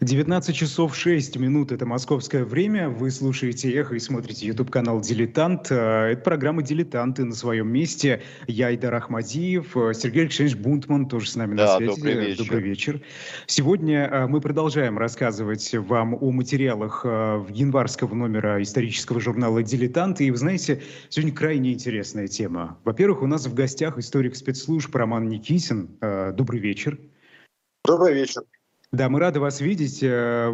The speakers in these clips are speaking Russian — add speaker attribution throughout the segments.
Speaker 1: 19 часов 6 минут – это московское время. Вы слушаете «Эхо» и смотрите YouTube-канал «Дилетант». Э, это программа «Дилетанты» на своем месте. Я Айдар Ахмадиев, э, Сергей Алексеевич Бунтман тоже с нами
Speaker 2: да,
Speaker 1: на связи.
Speaker 2: Добрый вечер.
Speaker 1: добрый вечер. Сегодня э, мы продолжаем рассказывать вам о материалах январского номера исторического журнала «Дилетант». И вы знаете, сегодня крайне интересная тема. Во-первых, у нас в гостях историк спецслужб Роман Никитин. Добрый вечер.
Speaker 3: Добрый вечер.
Speaker 1: Да, мы рады вас видеть. Э,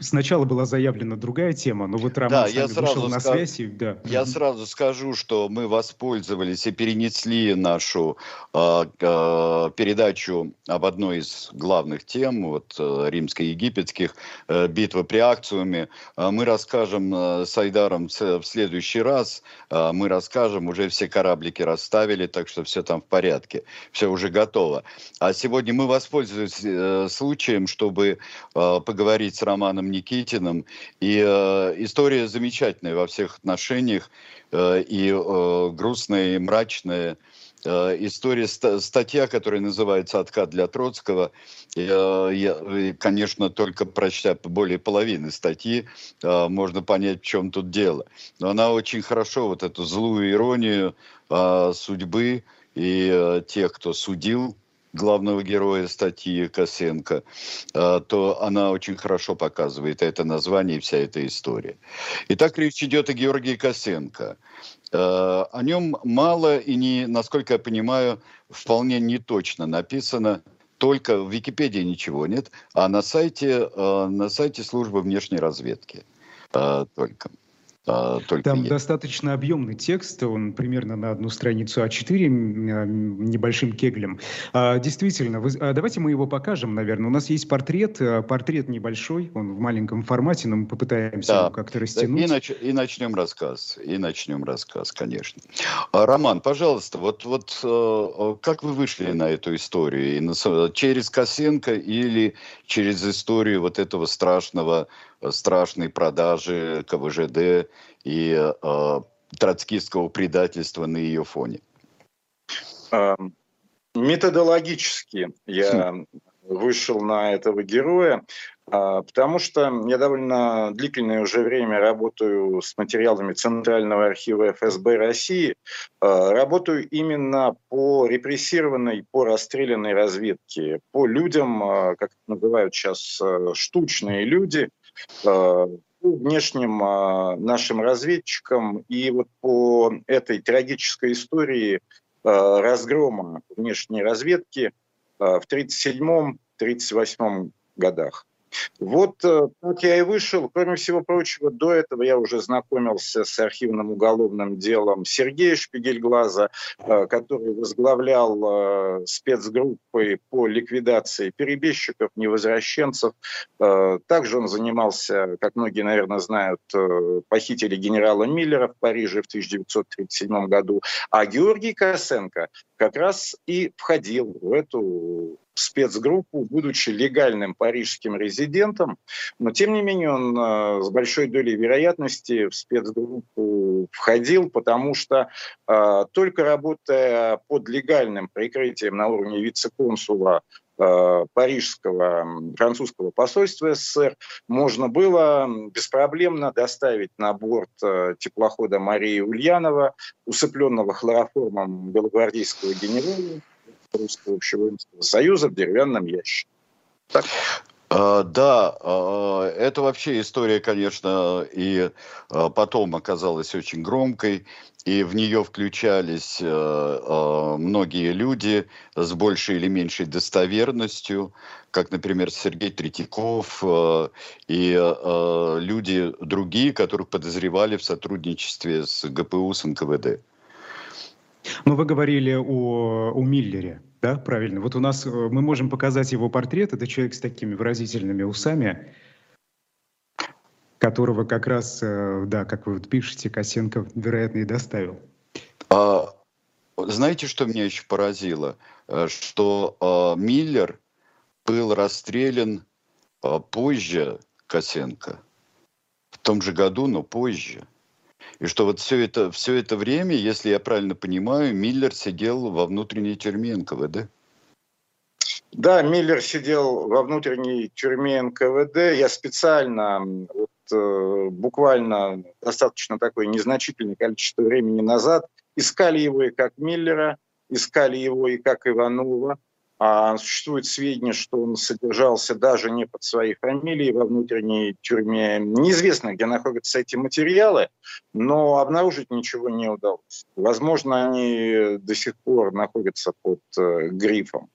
Speaker 1: сначала была заявлена другая тема, но вот Роман
Speaker 2: да,
Speaker 1: я
Speaker 2: сразу
Speaker 1: вышел на
Speaker 2: скажу,
Speaker 1: связь. И, да.
Speaker 2: Я сразу скажу, что мы воспользовались и перенесли нашу э, э, передачу об одной из главных тем, вот э, римско-египетских, э, битвы при акциуме. Э, мы расскажем э, с Айдаром в следующий раз. Э, мы расскажем, уже все кораблики расставили, так что все там в порядке, все уже готово. А сегодня мы воспользовались э, случаем, тем, чтобы э, поговорить с Романом Никитиным. И э, история замечательная во всех отношениях, э, и э, грустная, и мрачная. Э, история, статья, которая называется «Откат для Троцкого», э, я, конечно, только прочтя более половины статьи, э, можно понять, в чем тут дело. Но она очень хорошо вот эту злую иронию судьбы и тех, кто судил главного героя статьи Косенко, э, то она очень хорошо показывает это название и вся эта история. Итак, речь идет о Георгии Косенко. Э, о нем мало и, не, насколько я понимаю, вполне не точно написано только в Википедии ничего нет, а на сайте, э, на сайте службы внешней разведки только.
Speaker 1: А, только Там есть. достаточно объемный текст, он примерно на одну страницу А4 а, небольшим кеглем. А, действительно, вы, давайте мы его покажем, наверное. У нас есть портрет, портрет небольшой, он в маленьком формате, но мы попытаемся да. его как-то растянуть.
Speaker 2: И, нач, и начнем рассказ, и начнем рассказ, конечно. Роман, пожалуйста, вот, вот как вы вышли на эту историю? Через Косенко или через историю вот этого страшного страшной продажи КВЖД и э, троцкистского предательства на ее фоне?
Speaker 3: Эм, методологически я хм. вышел на этого героя, а, потому что я довольно длительное уже время работаю с материалами Центрального архива ФСБ России, а, работаю именно по репрессированной, по расстрелянной разведке, по людям, а, как называют сейчас штучные люди – Э, внешним а, нашим разведчикам. И вот по этой трагической истории а, разгрома внешней разведки а, в 1937-1938 годах. Вот э, так я и вышел. Кроме всего прочего, до этого я уже знакомился с архивным уголовным делом Сергея Шпигельглаза, э, который возглавлял э, спецгруппы по ликвидации перебежчиков, невозвращенцев. Также он занимался, как многие, наверное, знают, похитили генерала Миллера в Париже в 1937 году. А Георгий Косенко как раз и входил в эту спецгруппу, будучи легальным парижским резидентом, но тем не менее он э, с большой долей вероятности в спецгруппу входил, потому что э, только работая под легальным прикрытием на уровне вице-консула парижского французского посольства СССР можно было беспроблемно доставить на борт э, теплохода Марии Ульянова, усыпленного хлороформом белогвардейского генерала, Русского общевоинского союза в деревянном ящике.
Speaker 2: Так? А, да, а, это вообще история, конечно, и а, потом оказалась очень громкой, и в нее включались многие люди с большей или меньшей достоверностью, как, например, Сергей Третьяков и люди другие, которых подозревали в сотрудничестве с ГПУ, с НКВД.
Speaker 1: Ну, вы говорили о, о Миллере, да, правильно? Вот у нас, э, мы можем показать его портрет, это человек с такими выразительными усами, которого как раз, э, да, как вы вот пишете, Косенко, вероятно, и доставил.
Speaker 2: А, знаете, что меня еще поразило? Э, что а, Миллер был расстрелян а, позже Косенко, в том же году, но позже. И что вот все это, все это время, если я правильно понимаю, Миллер сидел во внутренней тюрьме НКВД.
Speaker 3: Да, Миллер сидел во внутренней тюрьме НКВД. Я специально вот, э, буквально достаточно такое незначительное количество времени назад искали его и как Миллера, искали его и как Иванова. А существует сведения, что он содержался даже не под своей фамилией во внутренней тюрьме. Неизвестно, где находятся эти материалы, но обнаружить ничего не удалось. Возможно, они до сих пор находятся под э, грифом.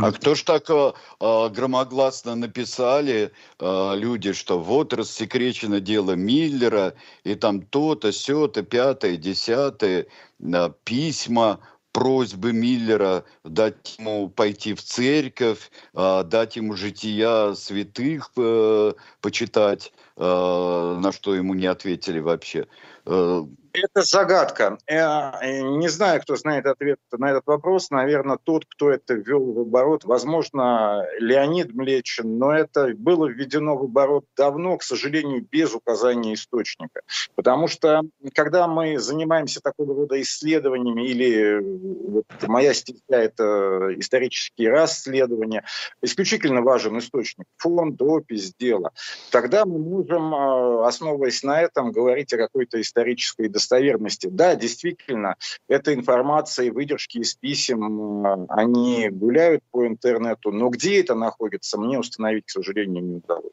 Speaker 2: А кто ж так э, э, громогласно написали э, люди, что вот рассекречено дело Миллера, и там то-то, сё-то, пятое, десятое, э, письма, просьбы Миллера дать ему пойти в церковь, э, дать ему жития святых э, почитать, на что ему не ответили вообще.
Speaker 3: Э, это загадка. Я э, не знаю, кто знает ответ на этот вопрос. Наверное, тот, кто это ввел в оборот. Возможно, Леонид Млечин, но это было введено в оборот давно, к сожалению, без указания источника. Потому что, когда мы занимаемся такого рода исследованиями, или вот моя стезя – это исторические расследования, исключительно важен источник, фонд, опись, дело. Тогда мы можем, э, основываясь на этом, говорить о какой-то исторической достоверности. Да, действительно, эта информация и выдержки из писем, э, они гуляют по интернету, но где это находится, мне установить, к сожалению, не удалось.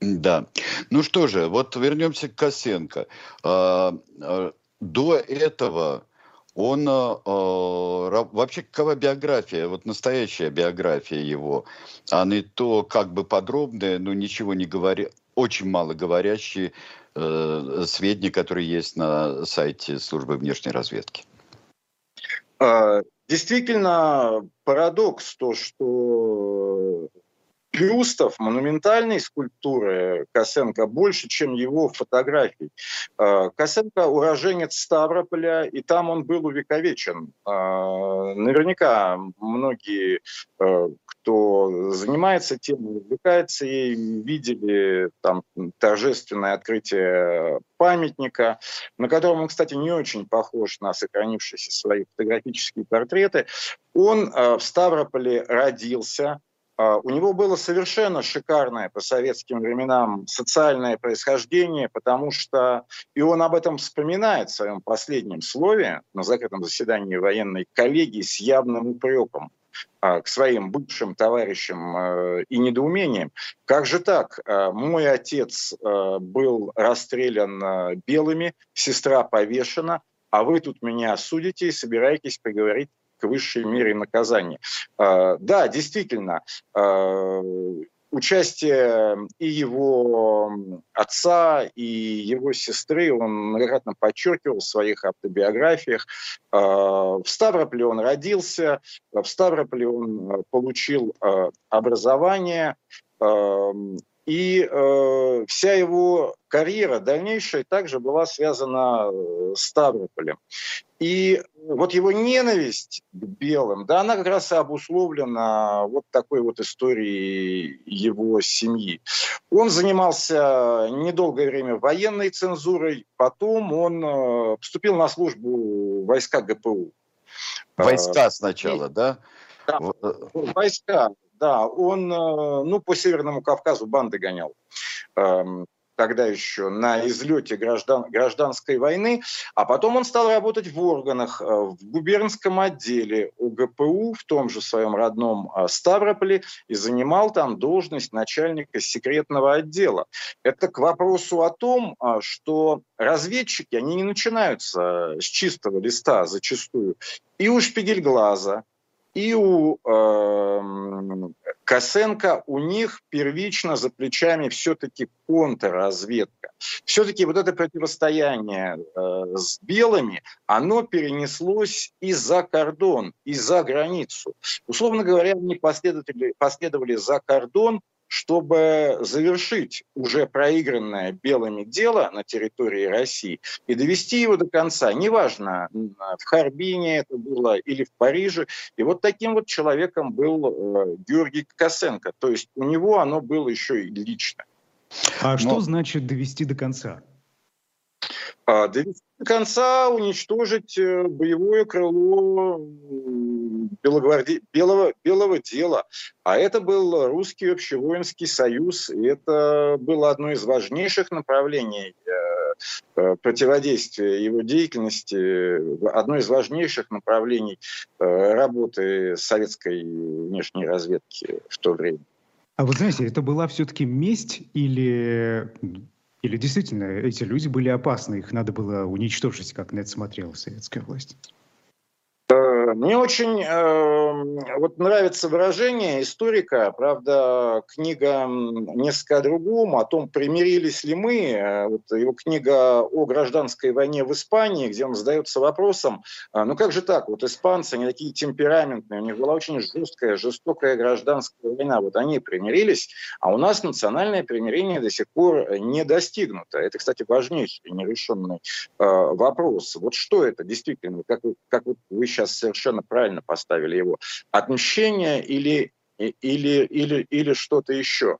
Speaker 2: Да. Ну что же, вот вернемся к Косенко. А, а, до этого он вообще какова биография, вот настоящая биография его, а не то как бы подробная, но ничего не говоря, очень мало говорящие э, сведения, которые есть на сайте службы внешней разведки.
Speaker 3: А, действительно, парадокс то, что бюстов, монументальной скульптуры Косенко больше, чем его фотографий. А, Косенко уроженец Ставрополя, и там он был увековечен. А, наверняка многие, а, кто занимается тем, увлекается ей, видели там торжественное открытие памятника, на котором он, кстати, не очень похож на сохранившиеся свои фотографические портреты. Он в Ставрополе родился, у него было совершенно шикарное по советским временам социальное происхождение, потому что, и он об этом вспоминает в своем последнем слове на закрытом заседании военной коллегии с явным упреком а, к своим бывшим товарищам э, и недоумением. Как же так? А, мой отец э, был расстрелян белыми, сестра повешена, а вы тут меня судите и собираетесь поговорить высшей мере наказания. А, да, действительно, а, участие и его отца, и его сестры он многократно подчеркивал в своих автобиографиях. А, в Ставрополе он родился, в Ставрополе он получил образование, и э, вся его карьера дальнейшая также была связана э, с Ставрополем. И вот его ненависть к белым, да, она как раз и обусловлена вот такой вот историей его семьи. Он занимался недолгое время военной цензурой, потом он э, поступил на службу войска ГПУ.
Speaker 2: Войска сначала, и, да?
Speaker 3: Да, войска, да, он, э, ну, по Северному Кавказу банды гонял эм, тогда еще на излете граждан, гражданской войны, а потом он стал работать в органах, э, в губернском отделе УГПУ в том же своем родном э, Ставрополе и занимал там должность начальника секретного отдела. Это к вопросу о том, что разведчики, они не начинаются с чистого листа зачастую. И у Шпигельглаза, и у э, Косенко у них первично за плечами все-таки контрразведка. Все-таки вот это противостояние э, с белыми, оно перенеслось и за кордон, и за границу. Условно говоря, они последовали, последовали за кордон чтобы завершить уже проигранное белыми дело на территории России и довести его до конца. Неважно, в Харбине это было или в Париже. И вот таким вот человеком был э, Георгий Косенко. То есть у него оно было еще и лично.
Speaker 1: А Но... что значит довести до конца?
Speaker 3: А, довести до конца уничтожить э, боевое крыло Белогварди... белого, белого дела. А это был русский общевоинский союз, и это было одно из важнейших направлений э, э, противодействия его деятельности, одно из важнейших направлений работы советской внешней разведки в то время.
Speaker 1: А вот знаете, это была все-таки месть или или действительно эти люди были опасны, их надо было уничтожить, как на это смотрела советская власть?
Speaker 3: Мне очень э, вот нравится выражение историка, правда, книга несколько о другом, о том, примирились ли мы. Э, вот его книга о гражданской войне в Испании, где он задается вопросом, э, ну как же так, вот испанцы, они такие темпераментные, у них была очень жесткая, жестокая гражданская война, вот они примирились, а у нас национальное примирение до сих пор не достигнуто. Это, кстати, важнейший нерешенный э, вопрос. Вот что это действительно, как, как вот вы сейчас совершенно совершенно правильно поставили его. Отмщение или, или, или, или что-то еще.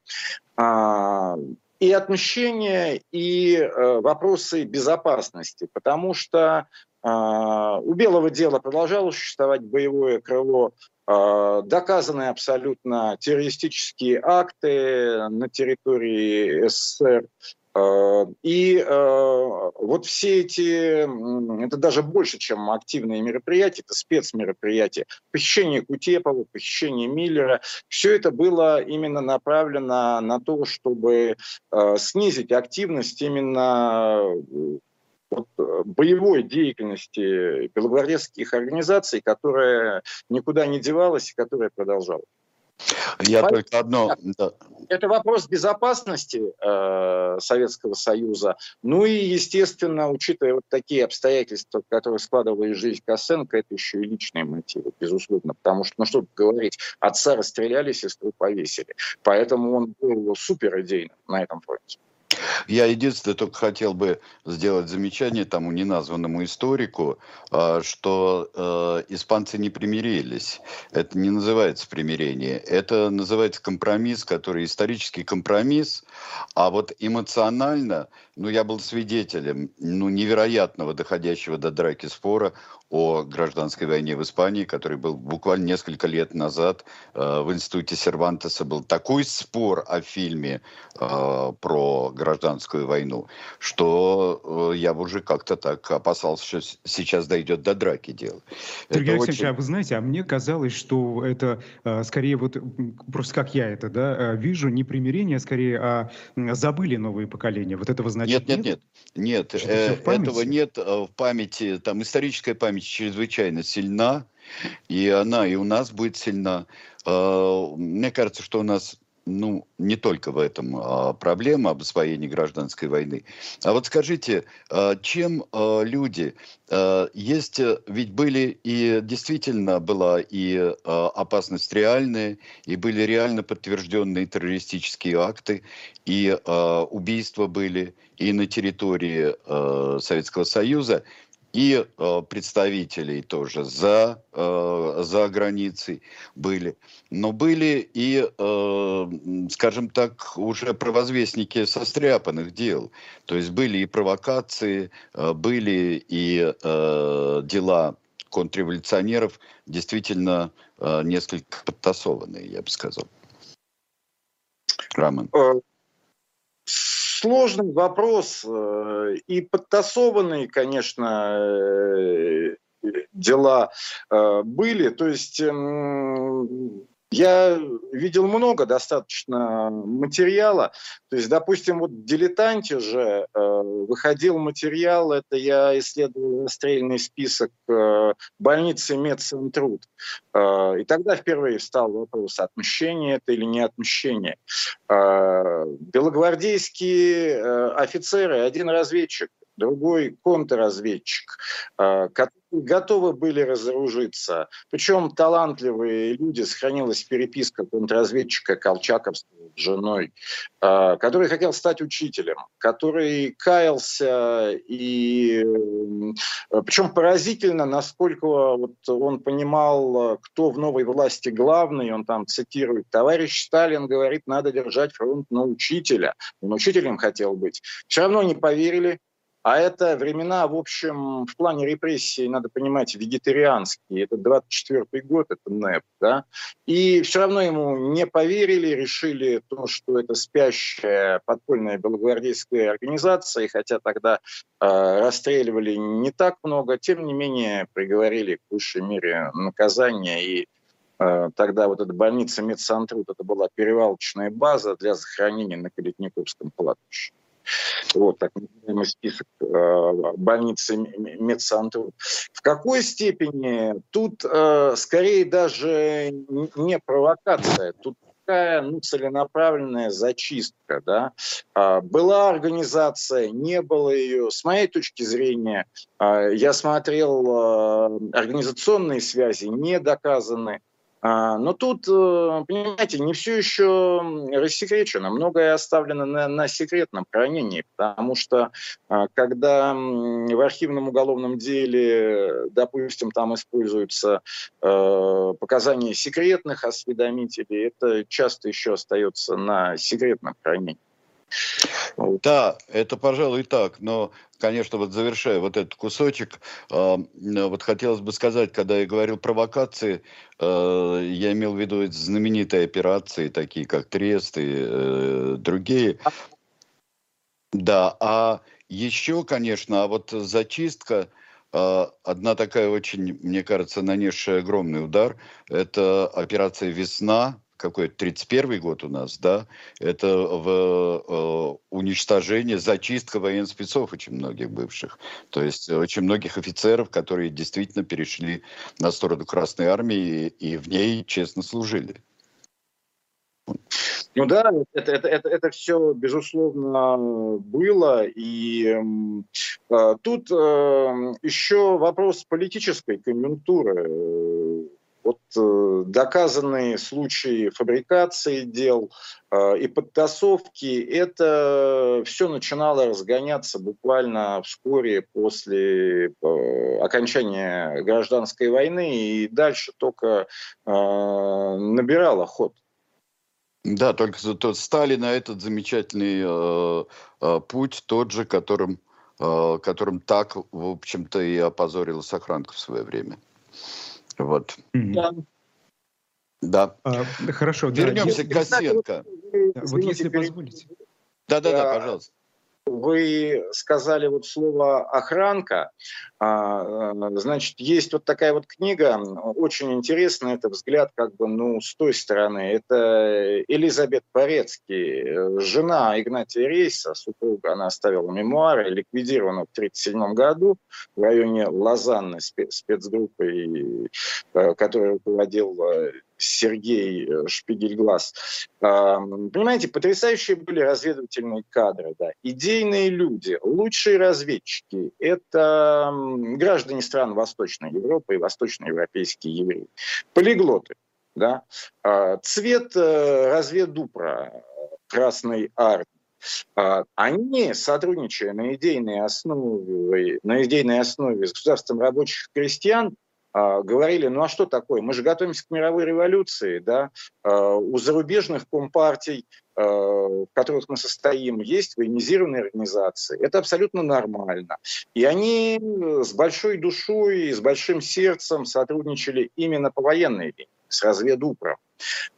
Speaker 3: А, и отмщение, и э, вопросы безопасности, потому что э, у белого дела продолжало существовать боевое крыло, э, доказанные абсолютно террористические акты на территории СССР, и э, вот все эти, это даже больше, чем активные мероприятия, это спецмероприятия. Похищение Кутепова, похищение Миллера, все это было именно направлено на то, чтобы э, снизить активность именно боевой деятельности белогвардейских организаций, которая никуда не девалась и которая продолжалась.
Speaker 2: Я Поэтому, только одно...
Speaker 3: Да. Это вопрос безопасности э, Советского Союза. Ну и, естественно, учитывая вот такие обстоятельства, которые складывали жизнь Косенко, это еще и личные мотивы, безусловно. Потому что, ну что говорить, отца расстреляли, сестру повесили. Поэтому он был супер идейным на этом фронте.
Speaker 2: Я единственное только хотел бы сделать замечание тому неназванному историку, а, что э, испанцы не примирились. Это не называется примирение. Это называется компромисс, который исторический компромисс, а вот эмоционально, ну, я был свидетелем, ну, невероятного доходящего до драки спора о гражданской войне в Испании, который был буквально несколько лет назад э, в институте Сервантеса. Был такой спор о фильме э, про гражданскую войну, что э, я уже как-то так опасался, что сейчас дойдет до драки дело.
Speaker 1: Сергей Алексеевич, очень... а вы знаете, а мне казалось, что это э, скорее вот, просто как я это, да, э, вижу, не примирение, а скорее, а забыли новые поколения. Вот этого значит
Speaker 2: нет? Нет, нет, нет. Э, этого нет в памяти, там историческая память чрезвычайно сильна, и она и у нас будет сильна. Мне кажется, что у нас ну, не только в этом а, проблема об освоении гражданской войны. А вот скажите, а, чем а, люди... А, есть, ведь были и действительно была и а, опасность реальная, и были реально подтвержденные террористические акты, и а, убийства были и на территории а, Советского Союза и э, представителей тоже за, э, за границей были. Но были и, э, скажем так, уже провозвестники состряпанных дел. То есть были и провокации, э, были и э, дела контрреволюционеров действительно э, несколько подтасованные, я бы сказал.
Speaker 3: Роман. Сложный вопрос э, и подтасованные, конечно, э, дела э, были. То есть эм, я видел много достаточно материала. То есть, допустим, вот в «Дилетанте» же э, выходил материал, это я исследовал расстрельный список э, больницы Медцентруд. Э, и тогда впервые встал вопрос, отмщение это или не отмщение. Э, белогвардейские э, офицеры, один разведчик, другой контрразведчик, э, которые готовы были разоружиться. Причем талантливые люди, сохранилась переписка контрразведчика Колчаковского с женой, э, который хотел стать учителем, который каялся, и э, причем поразительно, насколько вот он понимал, кто в новой власти главный, он там цитирует, товарищ Сталин говорит, надо держать фронт на учителя. Он учителем хотел быть. Все равно не поверили, А это времена, в общем, в плане репрессий, надо понимать, вегетарианские. Это 24-й год, это НЭП, да. И все равно ему не поверили, решили то, что это спящая подпольная белогвардейская организация, и хотя тогда э, расстреливали не так много, тем не менее приговорили к высшей мере наказания и э, Тогда вот эта больница Медсантрут, это была перевалочная база для захоронения на Калитниковском кладбище вот так называемый список э, больницы медцентров. В какой степени тут э, скорее даже не провокация, тут такая ну, целенаправленная зачистка. Да? А, была организация, не было ее. С моей точки зрения, а, я смотрел организационные связи, не доказаны. А, но тут, э, понимаете, не все еще рассекречено, многое оставлено на, на секретном хранении, потому что а, когда в архивном уголовном деле, допустим, там используются э, показания секретных осведомителей, это часто еще остается на секретном хранении.
Speaker 2: Да, это, пожалуй, так. Но, конечно, вот завершая вот этот кусочек, э, вот хотелось бы сказать, когда я говорил провокации, э, я имел в виду знаменитые операции, такие как Трест и э, другие. Да, а еще, конечно, а вот зачистка, э, одна такая очень, мне кажется, нанесшая огромный удар, это операция «Весна», какой 31 год у нас, да, это в э, уничтожение, зачистка военных спецов очень многих бывших. То есть очень многих офицеров, которые действительно перешли на сторону Красной Армии и, и в ней честно служили.
Speaker 3: Ну да, это, это, это, это все, безусловно, было. И э, тут э, еще вопрос политической конъюнктуры вот э, доказанные случаи фабрикации дел э, и подтасовки, это все начинало разгоняться буквально вскоре после э, окончания гражданской войны и дальше только э, набирало ход.
Speaker 2: Да, только тот Сталина этот замечательный э, э, путь, тот же, которым, э, которым так, в общем-то, и опозорила Сохранка в свое время. Вот. Да.
Speaker 1: Да. А, хорошо.
Speaker 2: Вернемся да, к Косенко.
Speaker 1: Вот если позволите.
Speaker 2: Да-да-да, пожалуйста.
Speaker 3: Вы сказали вот слово «охранка». А, э, значит, есть вот такая вот книга, очень интересная, это взгляд как бы, ну, с той стороны. Это Элизабет Порецкий, жена Игнатия Рейса, супруга, она оставила мемуары, ликвидирована в 1937 году в районе Лозанны спецгруппой, э, которая руководил э, Сергей э, Шпигельглаз. Понимаете, потрясающие были разведывательные кадры, да. идейные люди, лучшие разведчики – это граждане стран Восточной Европы и восточноевропейские евреи. Полиглоты, да. А, цвет э, разведупра Красной Армии. А, они, сотрудничая на идейной основе, на идейной основе с государством рабочих крестьян, говорили, ну а что такое, мы же готовимся к мировой революции, да, а, у зарубежных компартий, а, в которых мы состоим, есть военизированные организации, это абсолютно нормально. И они с большой душой с большим сердцем сотрудничали именно по военной линии, с разведупром.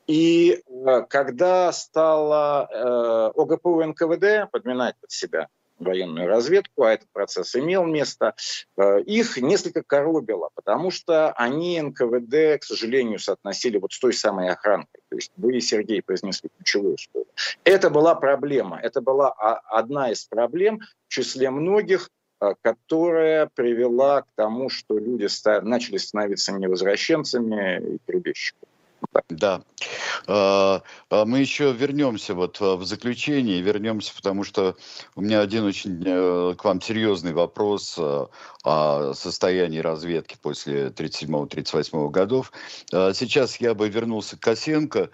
Speaker 3: И когда стало ОГПУ НКВД подминать под себя военную разведку, а этот процесс имел место, э, их несколько коробило, потому что они НКВД, к сожалению, соотносили вот с той самой охранкой. То есть вы, Сергей, произнесли ключевое слово. Это была проблема, это была одна из проблем в числе многих, э, которая привела к тому, что люди начали становиться невозвращенцами и перебежчиками.
Speaker 2: Да. А, а мы еще вернемся вот а, в заключение, вернемся, потому что у меня один очень э, к вам серьезный вопрос о состоянии разведки после 37-38 годов. Сейчас я бы вернулся к Косенко.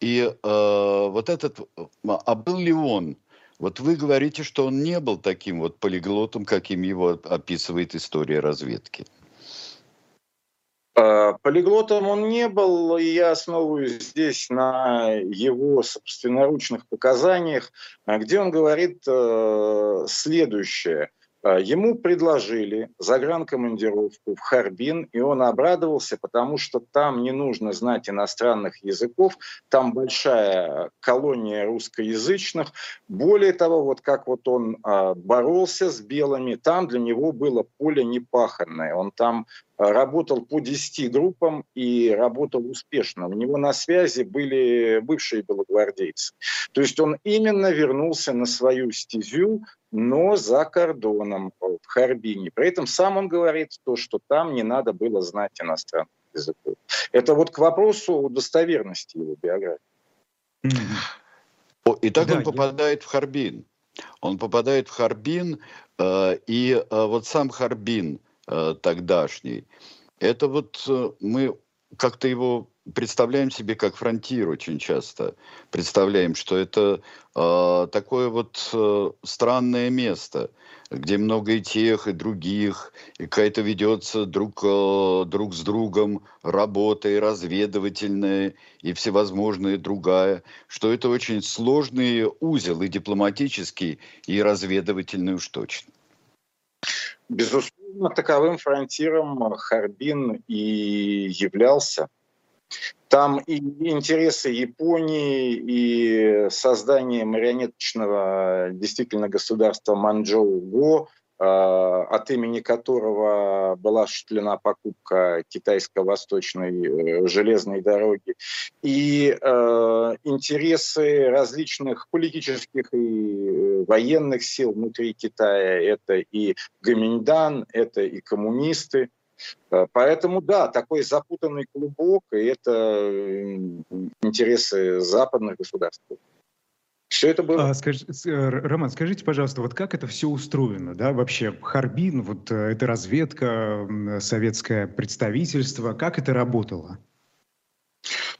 Speaker 2: И вот этот, а был ли он вот вы говорите, что он не был таким вот полиглотом, каким его описывает история разведки.
Speaker 3: Э, полиглотом он не был, и я основываюсь здесь на его собственноручных показаниях, э, где он говорит э, следующее. Ему предложили загранкомандировку в Харбин, и он обрадовался, потому что там не нужно знать иностранных языков, там большая колония русскоязычных. Более того, вот как вот он боролся с белыми, там для него было поле непаханное. Он там работал по 10 группам и работал успешно. У него на связи были бывшие белогвардейцы. То есть он именно вернулся на свою стезю, но за кордоном, в Харбине. При этом сам он говорит то, что там не надо было знать иностранных языков. Это вот к вопросу достоверности его биографии.
Speaker 2: Mm-hmm. Итак, да, он попадает я... в Харбин. Он попадает в Харбин, э, и э, вот сам Харбин – Э, тогдашний. Это вот э, мы как-то его представляем себе как фронтир очень часто. Представляем, что это э, такое вот э, странное место, где много и тех, и других, и какая-то ведется друг, э, друг с другом работа и разведывательная, и всевозможная другая, что это очень сложный узел и дипломатический, и разведывательный уж точно.
Speaker 3: Безусловно, таковым фронтиром Харбин и являлся. Там и интересы Японии, и создание марионеточного действительно государства Манчжоу-Го – Э, от имени которого была осуществлена покупка китайско-восточной э, железной дороги, и э, интересы различных политических и военных сил внутри Китая, это и Гаминьдан, это и коммунисты, Поэтому, да, такой запутанный клубок, и это интересы западных государств.
Speaker 1: Все это было. А, скажи, э, Роман, скажите, пожалуйста, вот как это все устроено, да, вообще Харбин, вот э, эта разведка, советское представительство, как это работало?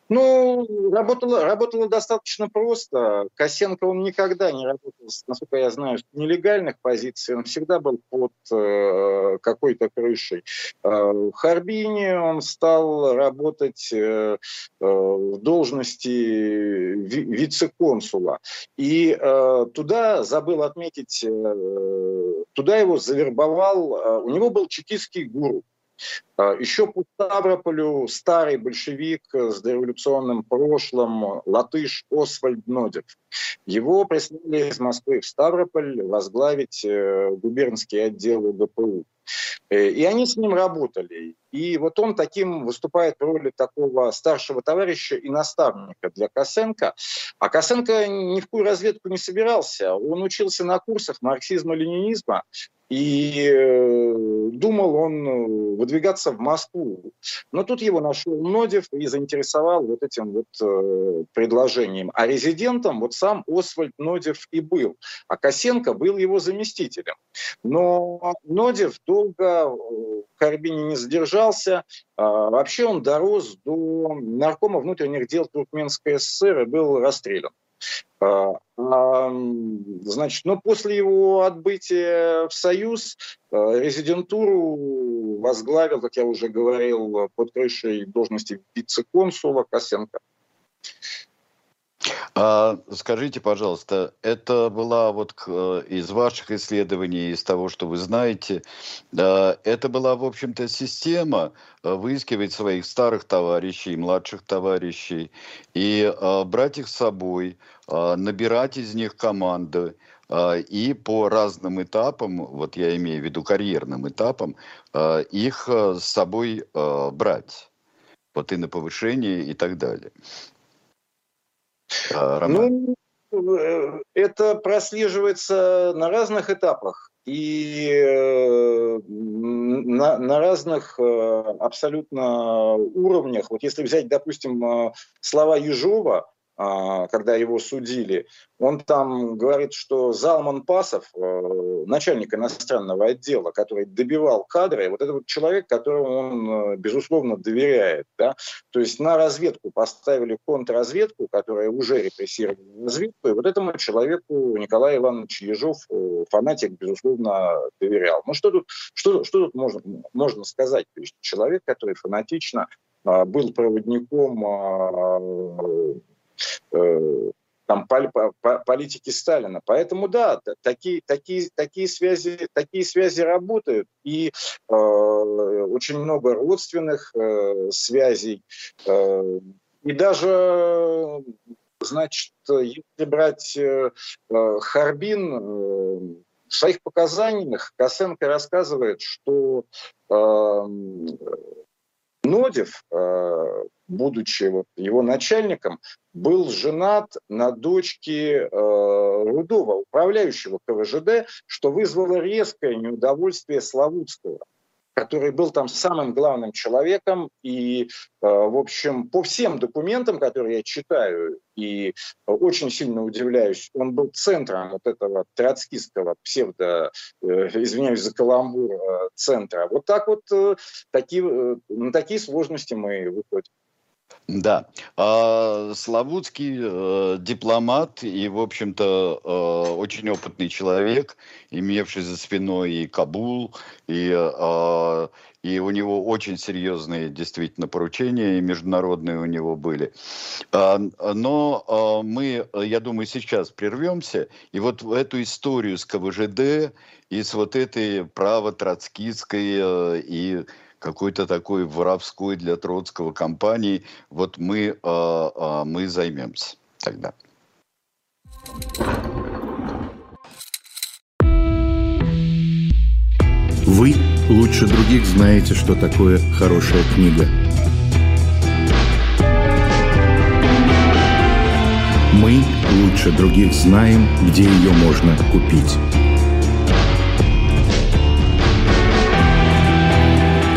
Speaker 3: Ну, работало, работало достаточно просто. Косенко, он никогда не работал, насколько я знаю, с нелегальных позиций. Он всегда был под э, какой-то крышей. Э, в Харбине он стал работать э, э, в должности ви- вице-консула. И э, туда, забыл отметить, э, туда его завербовал, э, у него был чекистский гуру. А, Еще по Ставрополю старый большевик с дореволюционным прошлым, латыш Освальд Нодев. Его прислали из Москвы в Ставрополь возглавить э, губернский отдел УГПУ. Э, и они с ним работали. И вот он таким выступает в роли такого старшего товарища и наставника для Косенко. А Косенко ни в какую разведку не собирался. Он учился на курсах марксизма-ленинизма и э, думал он э, выдвигаться в Москву. Но тут его нашел Нодев и заинтересовал вот этим вот э, предложением. А резидентом вот сам Освальд Нодев и был. А Косенко был его заместителем. Но Нодев долго в Карбине не задержался. А, вообще он дорос до наркома внутренних дел Туркменской ССР и был расстрелян. А, значит, но после его отбытия в Союз а, резидентуру возглавил, как я уже говорил, под крышей должности вице-консула Косенко.
Speaker 2: А, скажите, пожалуйста, это была вот э, из ваших исследований, из того, что вы знаете, это была, в общем-то, система э, выискивать своих старых товарищей, младших товарищей и э, брать их с собой, набирать из них команды, и по разным этапам, вот я имею в виду карьерным этапам, их с собой брать. Вот и на повышение и так далее.
Speaker 3: А, Роман? Ну, э, это прослеживается на разных этапах и э, на, на разных э, абсолютно уровнях. Вот если взять, допустим, слова Ежова, когда его судили, он там говорит, что Залман Пасов, э, начальник иностранного отдела, который добивал кадры, вот это вот человек, которому он, э, безусловно, доверяет. Да? То есть на разведку поставили контрразведку, которая уже репрессировала разведку, и вот этому человеку Николай Иванович Ежов, э, фанатик, безусловно, доверял. Ну что тут, что, что тут можно, можно сказать? То есть человек, который фанатично был проводником там, политики Сталина. Поэтому да, такие, такие, такие, связи, такие связи работают. И э, очень много родственных э, связей. Э, и даже, значит, если брать э, э Харбин, э, в своих показаниях Косенко рассказывает, что э, Нодев, э, будучи его начальником, был женат на дочке э, Рудова, управляющего КВЖД, что вызвало резкое неудовольствие Славутского который был там самым главным человеком. И, э, в общем, по всем документам, которые я читаю, и очень сильно удивляюсь, он был центром вот этого троцкистского псевдо, э, извиняюсь за каламбур, э, центра. Вот так вот такие, на такие сложности мы выходим.
Speaker 2: Да. А, Славутский э, дипломат и, в общем-то, э, очень опытный человек, имевший за спиной и Кабул, и, э, и у него очень серьезные действительно поручения, и международные у него были. А, но а, мы, я думаю, сейчас прервемся, и вот в эту историю с КВЖД и с вот этой право-троцкистской э, и какой-то такой воровской для Троцкого компании, вот мы, э, э, мы займемся тогда.
Speaker 4: Вы лучше других знаете, что такое хорошая книга. Мы лучше других знаем, где ее можно купить.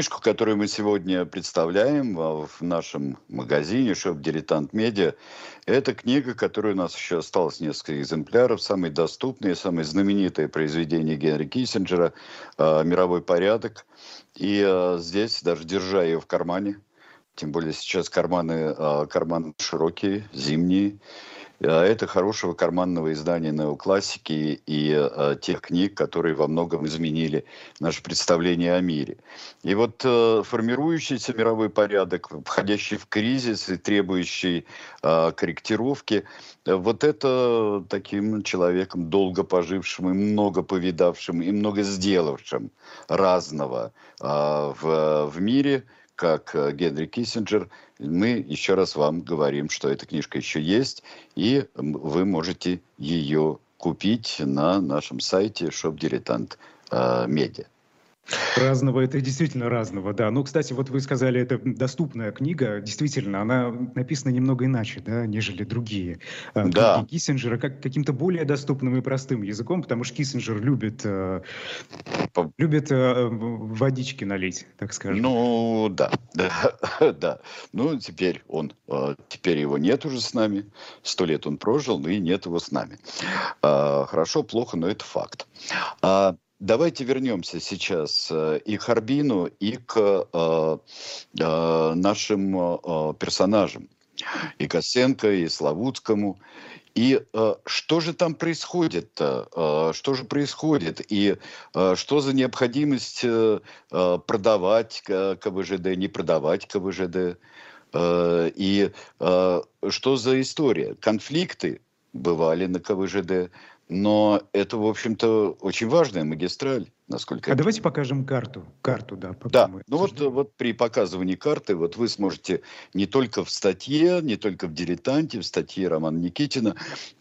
Speaker 2: Книжку, которую мы сегодня представляем а, в нашем магазине Shop Diletant Media, это книга, которая у нас еще осталось несколько экземпляров, самые доступные, самое знаменитое произведение Генри Киссинджера а, «Мировой порядок». И а, здесь, даже держа ее в кармане, тем более сейчас карманы, карманы широкие, зимние, это хорошего карманного издания неоклассики и э, тех книг, которые во многом изменили наше представление о мире. И вот э, формирующийся мировой порядок, входящий в кризис и требующий э, корректировки, вот это таким человеком, долго пожившим и много повидавшим, и много сделавшим разного э, в, в мире, как э, Генри Киссинджер – мы еще раз вам говорим, что эта книжка еще есть, и вы можете ее купить на нашем сайте Shop Dilettant Media.
Speaker 1: Разного, это действительно разного, да. Ну, кстати, вот вы сказали, это доступная книга, действительно, она написана немного иначе, да, нежели другие э, да. книги Киссинджера, как каким-то более доступным и простым языком, потому что Киссинджер любит, э, любит э, водички налить, так скажем.
Speaker 2: Ну, да, да, да. Ну, теперь он, э, теперь его нет уже с нами, сто лет он прожил, но и нет его с нами. Э, хорошо, плохо, но это факт. Давайте вернемся сейчас э, и к Харбину, и к э, э, нашим э, персонажам. И Косенко, и Славутскому. И э, что же там происходит? Э, что же происходит? И э, что за необходимость э, э продавать КВЖД, не продавать КВЖД? Э, и э, что за история? Конфликты бывали на КВЖД, но это, в общем-то, очень важная магистраль, насколько
Speaker 1: А я давайте покажем карту. Карту, да.
Speaker 2: Да, ну вот, вот при показывании карты вот вы сможете не только в статье, не только в «Дилетанте», в статье Романа Никитина,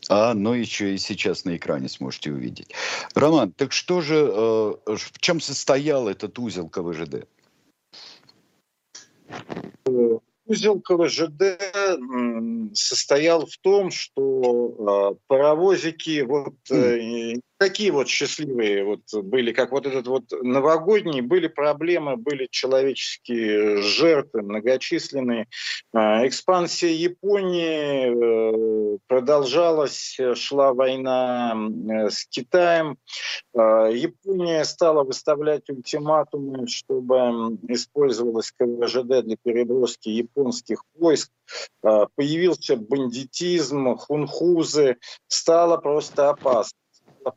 Speaker 2: а, но еще и сейчас на экране сможете увидеть. Роман, так что же, э, в чем состоял этот узел КВЖД?
Speaker 3: Узел КВЖД состоял в том, что паровозики вот такие вот счастливые вот были, как вот этот вот новогодний, были проблемы, были человеческие жертвы многочисленные. А, экспансия Японии э, продолжалась, шла война э, с Китаем. А, Япония стала выставлять ультиматумы, чтобы использовалась КВЖД для переброски японских войск. А, появился бандитизм, хунхузы, стало просто опасно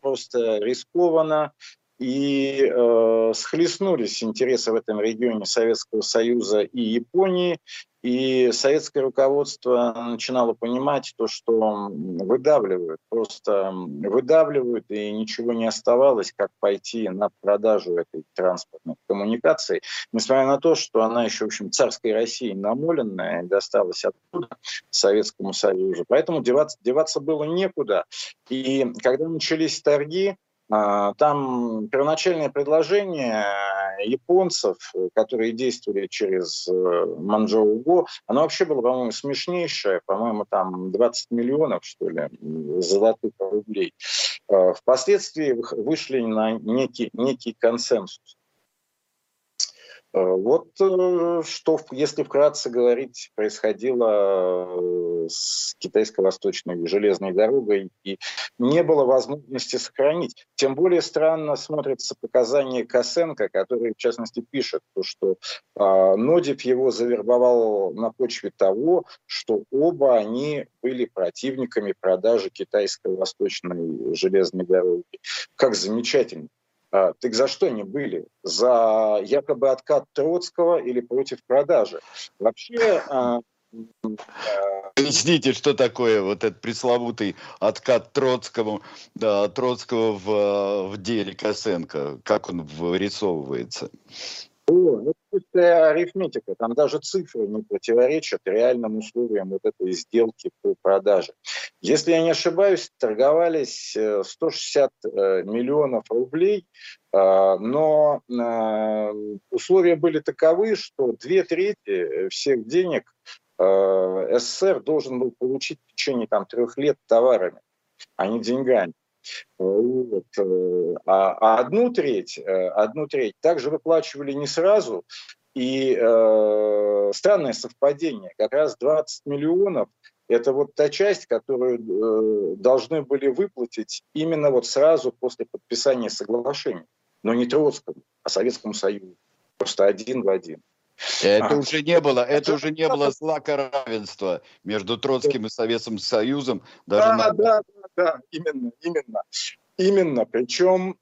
Speaker 3: просто рискованно, и э, схлестнулись интересы в этом регионе Советского Союза и Японии, и советское руководство начинало понимать то, что выдавливают, просто выдавливают, и ничего не оставалось, как пойти на продажу этой транспортной коммуникации, несмотря на то, что она еще, в общем, царской России намоленная, досталась оттуда Советскому Союзу. Поэтому деваться, деваться было некуда. И когда начались торги, там первоначальное предложение японцев, которые действовали через э, Манчжоу-Го, оно вообще было, по-моему, смешнейшее, по-моему, там 20 миллионов, что ли, золотых рублей. А, впоследствии вышли на некий, некий консенсус. Э, вот э, что, если вкратце говорить, происходило э, с китайско-восточной железной дорогой, и не было возможности сохранить. Тем более странно смотрятся показания Косенко, который, в частности, пишет, то, что э, Нодев его завербовал на почве того, что оба они были противниками продажи китайско-восточной железной дороги. Как замечательно. А, так за что они были? За якобы откат Троцкого или против продажи? Вообще... А,
Speaker 2: Объясните, что такое вот этот пресловутый откат Троцкому, да, Троцкого в, в деле Косенко, как он вырисовывается?
Speaker 3: О, это чистая арифметика, там даже цифры не противоречат реальным условиям вот этой сделки по продаже. Если я не ошибаюсь, торговались 160 э, э, миллионов рублей, э, но условия были таковы, что две трети всех денег СССР должен был получить в течение там, трех лет товарами, а не деньгами. Вот. А, а одну треть, одну треть также выплачивали не сразу, и э, странное совпадение, как раз 20 миллионов это вот та часть, которую э, должны были выплатить именно вот сразу после подписания соглашения. Но не Троцкому, а Советскому Союзу. Просто один в один.
Speaker 2: Это а. уже не было, это уже не было злака равенства между Троцким и Советским Союзом.
Speaker 3: Даже да, на... да, да, да, именно, именно. Именно. Причем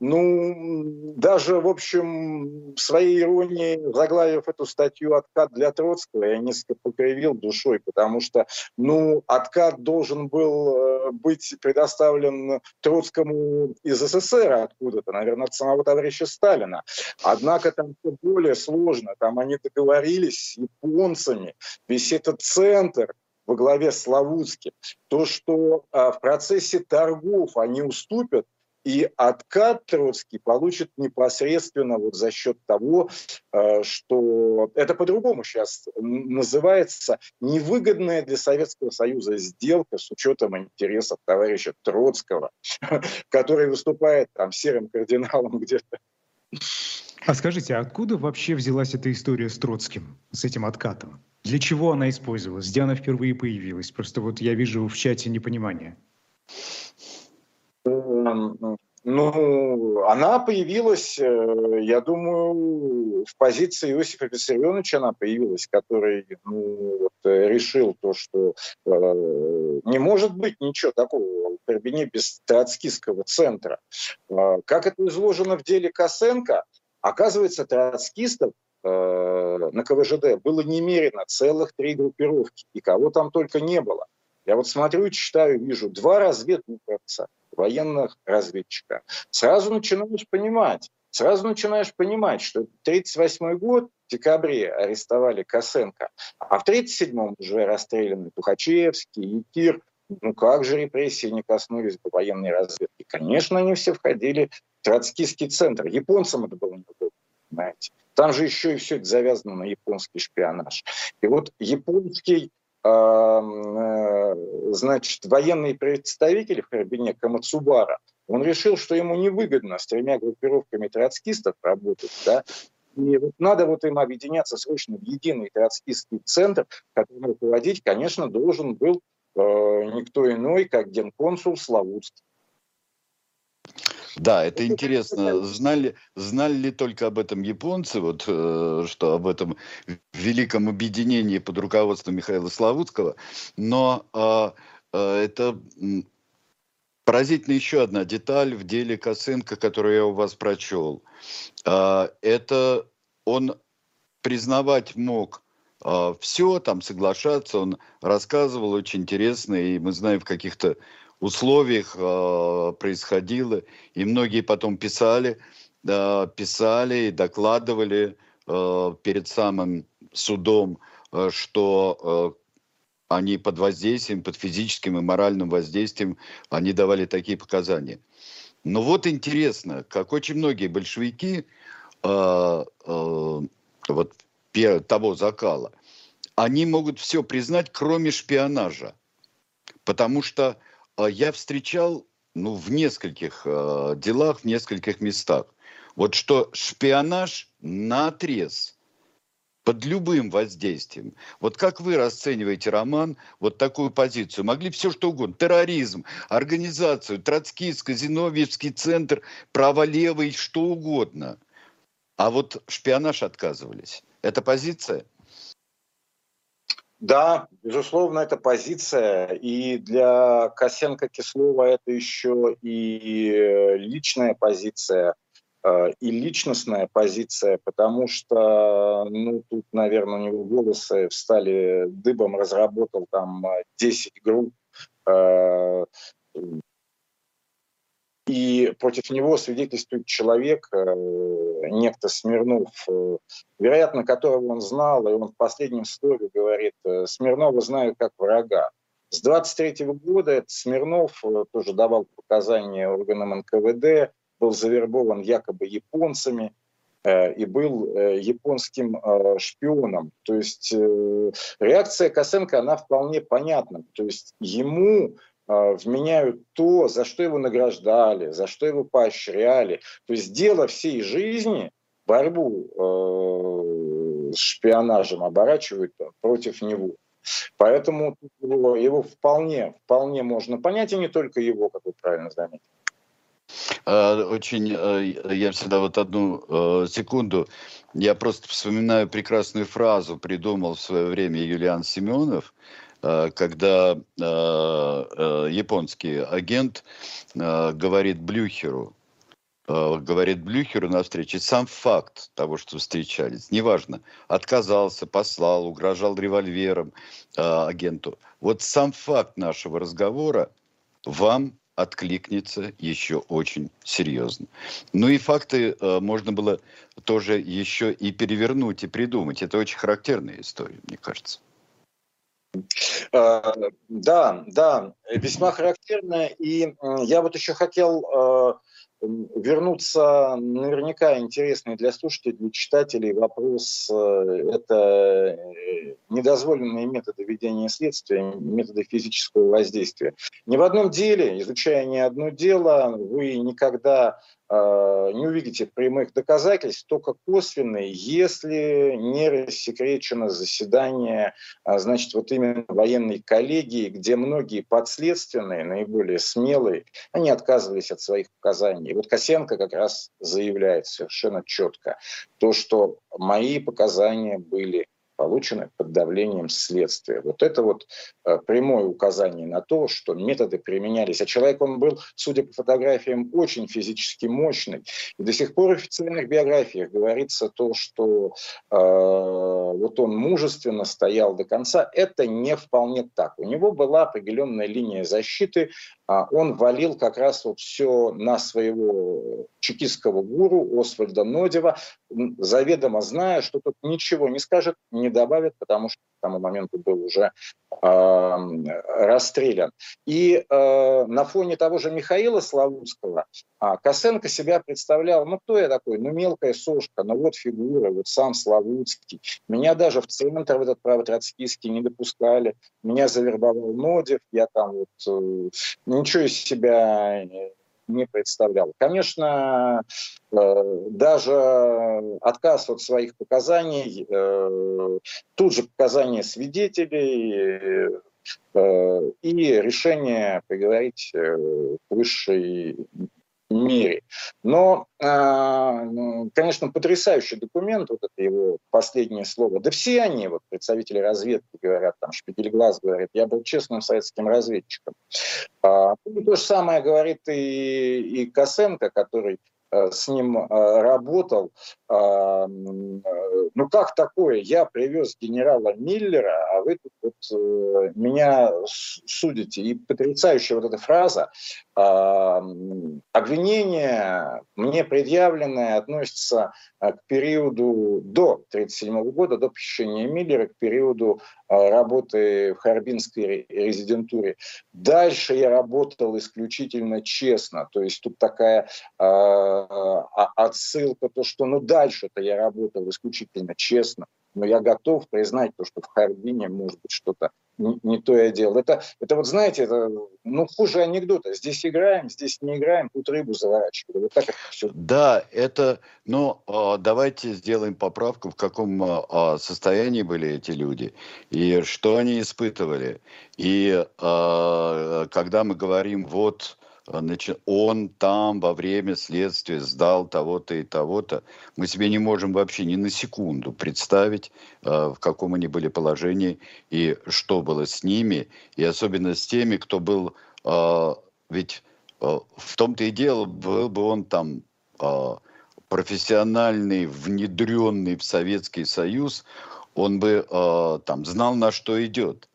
Speaker 3: ну, даже, в общем, своей иронией, заглавив эту статью «Откат для Троцкого», я несколько покривил душой, потому что, ну, откат должен был э, быть предоставлен Троцкому из СССР откуда-то, наверное, от самого товарища Сталина. Однако там все более сложно. Там они договорились с японцами. Весь этот центр, во главе с Славутским, то, что а, в процессе торгов они уступят и откат Троцкий получит непосредственно вот за счет того, э, что это по-другому сейчас называется невыгодная для Советского Союза сделка с учетом интересов товарища Троцкого, который выступает там серым кардиналом где-то.
Speaker 1: А скажите, откуда вообще взялась эта история с Троцким, с этим откатом? Для чего она использовалась? Где она впервые появилась? Просто вот я вижу в чате непонимание.
Speaker 3: Ну, она появилась, э, я думаю, в позиции Иосифа Виссарионовича она появилась, который ну, вот, э, решил то, что э, не может быть ничего такого в Карбине без троцкистского центра. Э, как это изложено в деле Косенко, оказывается, троцкистов э, на КВЖД было немерено целых три группировки, и кого там только не было. Я вот смотрю, читаю, вижу два разведника военных разведчика. Сразу начинаешь понимать, сразу начинаешь понимать, что 1938 год, в декабре арестовали Косенко, а в 1937 уже расстреляны Тухачевский, Якир. Ну как же репрессии не коснулись бы военной разведки? Конечно, они все входили в троцкийский центр. Японцам это было неудобно, понимаете. Там же еще и все это завязано на японский шпионаж. И вот японский значит, военный представитель в Карабине Камацубара, он решил, что ему невыгодно с тремя группировками троцкистов работать, да, и вот надо вот им объединяться срочно в единый троцкистский центр, который руководить, конечно, должен был э, никто иной, как генконсул Славутский.
Speaker 2: Да, это интересно. Знали, знали ли только об этом японцы, вот, э, что об этом великом объединении под руководством Михаила Славутского, но э, э, это поразительно еще одна деталь в деле Косынка, которую я у вас прочел. Э, это он признавать мог все, там соглашаться, он рассказывал очень интересно, и мы знаем в каких-то условиях э, происходило, и многие потом писали, э, писали и докладывали э, перед самым судом, э, что э, они под воздействием, под физическим и моральным воздействием, они давали такие показания. Но вот интересно, как очень многие большевики э, э, вот того закала, они могут все признать, кроме шпионажа. Потому что я встречал ну, в нескольких э, делах, в нескольких местах. Вот что шпионаж на отрез под любым воздействием. Вот как вы расцениваете, Роман, вот такую позицию? Могли все что угодно. Терроризм, организацию, троцкистский, зиновьевский центр, право-левый, что угодно. А вот шпионаж отказывались. Это позиция?
Speaker 3: Да, безусловно, это позиция. И для Косенко-Кислова это еще и э, личная позиция, э, и личностная позиция, потому что, ну, тут, наверное, у него волосы встали дыбом, разработал там 10 э, групп и против него свидетельствует человек, э, некто Смирнов, э, вероятно, которого он знал, и он в последнем слове говорит, э, Смирнова знаю как врага. С 23 года этот Смирнов тоже давал показания органам НКВД, был завербован якобы японцами и был японским шпионом. То есть реакция Косенко, она вполне понятна. То есть ему вменяют то, за что его награждали, за что его поощряли. То есть дело всей жизни, борьбу э, с шпионажем оборачивают против него. Поэтому его, его вполне, вполне можно понять, и не только его, как вы правильно заметили.
Speaker 2: А, очень, э, я всегда вот одну э, секунду, я просто вспоминаю прекрасную фразу, придумал в свое время Юлиан Семенов, Э, когда э, э, японский агент говорит Блюхеру, говорит Блюхеру на встрече, сам факт того, что встречались, неважно, отказался, послал, угрожал револьвером агенту. Вот сам факт нашего разговора вам откликнется еще очень серьезно. Ну и факты э, можно было тоже еще и перевернуть и придумать. Это очень характерная история, мне кажется.
Speaker 3: А, да, да, весьма характерно. И я вот еще хотел а, вернуться, наверняка интересный для слушателей, для читателей вопрос, э, это э, недозволенные методы ведения следствия, методы физического воздействия. Ни в одном деле, изучая ни одно дело, вы никогда Э, не увидите прямых доказательств, только косвенные, если не рассекречено заседание, а, значит, вот именно военной коллегии, где многие подследственные, наиболее смелые, они отказывались от своих показаний. И вот Косенко как раз заявляет совершенно четко то, что мои показания были получены под давлением следствия. Вот это вот э, прямое указание на то, что методы применялись. А человек, он был, судя по фотографиям, очень физически мощный. И до сих пор в официальных биографиях говорится то, что э, вот он мужественно стоял до конца. Это не вполне так. У него была определенная линия защиты. А он валил как раз вот все на своего чекистского гуру Освальда Нодева, заведомо зная, что тут ничего не скажет, не добавит, потому что тому моменту был уже э, расстрелян. И э, на фоне того же Михаила Славутского э, Косенко себя представлял, ну кто я такой, ну мелкая сошка, ну вот фигура, вот сам Славутский. Меня даже в центр в этот правотроцкийский не допускали, меня завербовал Нодев, я там вот э, ничего из себя не представлял. Конечно, э, даже отказ от своих показаний, э, тут же показания свидетелей э, и решение поговорить к высшей мире. Но, а, ну, конечно, потрясающий документ, вот это его последнее слово. Да все они, вот представители разведки говорят, там Шпигельглаз говорит, я был честным советским разведчиком. А, то же самое говорит и, и Косенко, который Э, с ним э, работал. А, ну как такое? Я привез генерала Миллера, а вы тут вот э, меня судите. И потрясающая вот эта фраза. Обвинение мне предъявленное относится к периоду до 1937 года, до посещения Миллера, к периоду работы в Харбинской резидентуре. Дальше я работал исключительно честно. То есть тут такая а, отсылка, то, что ну дальше-то я работал исключительно честно, но я готов признать то, что в Харбине, может быть, что-то не, не то я делал. Это, это вот, знаете, это, ну, хуже анекдота. Здесь играем, здесь не играем, тут рыбу заворачивали. Вот так это
Speaker 2: все. Да, это, ну, давайте сделаем поправку, в каком а, состоянии были эти люди и что они испытывали. И а, когда мы говорим, вот он там во время следствия сдал того-то и того-то. Мы себе не можем вообще ни на секунду представить, э, в каком они были положении и что было с ними, и особенно с теми, кто был... Э, ведь э, в том-то и дело, был бы он там профессиональный, внедренный в Советский Союз, он бы там знал, на что идет.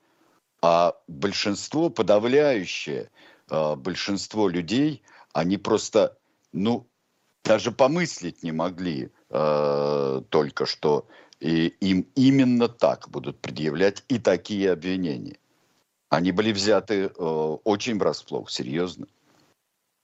Speaker 2: А большинство подавляющее – большинство людей, они просто, ну, даже помыслить не могли э, только что, и им именно так будут предъявлять и такие обвинения. Они были взяты э, очень врасплох, серьезно.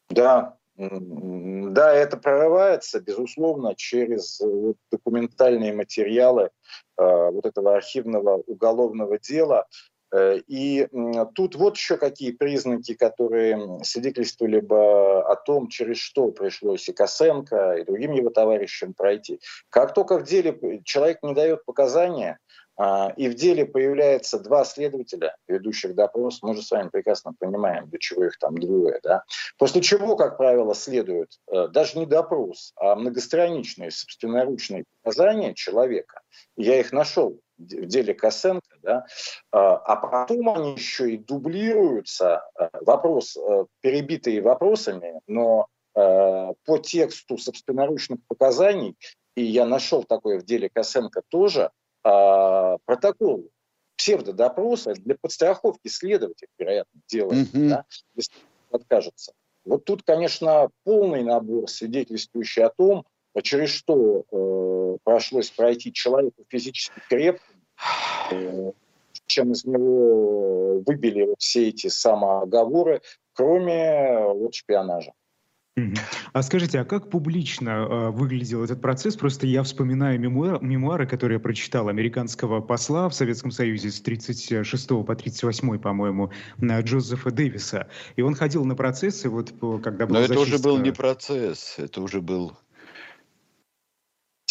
Speaker 3: Да, да, это прорывается, безусловно, через вот, документальные материалы э, вот этого архивного уголовного дела. Э, и тут вот еще какие признаки, которые свидетельствовали бы о том, через что пришлось и Косенко, и другим его товарищам пройти. Как только в деле человек не дает показания, и в деле появляется два следователя, ведущих допрос, мы же с вами прекрасно понимаем, для чего их там двое. Да? После чего, как правило, следует э, даже не допрос, а многостраничные собственноручные показания человека. Я их нашел в деле Косенко, да, а, а потом они еще и дублируются, э, вопрос, э, перебитые вопросами, но по тексту собственноручных показаний, и я нашел такое в деле Косенко тоже, а, протокол псевдодопроса для подстраховки следователя, вероятно, делает, mm-hmm. да, если откажется. Вот тут, конечно, полный набор, свидетельствующий о том, через что э, пришлось пройти человеку физически крепким, э, чем из него выбили все эти самооговоры, кроме вот шпионажа.
Speaker 1: А скажите, а как публично э, выглядел этот процесс? Просто я вспоминаю мемуар, мемуары, которые я прочитал американского посла в Советском Союзе с 36 по 38, по-моему, Джозефа Дэвиса. И он ходил на процессы, вот когда
Speaker 2: был Но это уже был не процесс, это уже был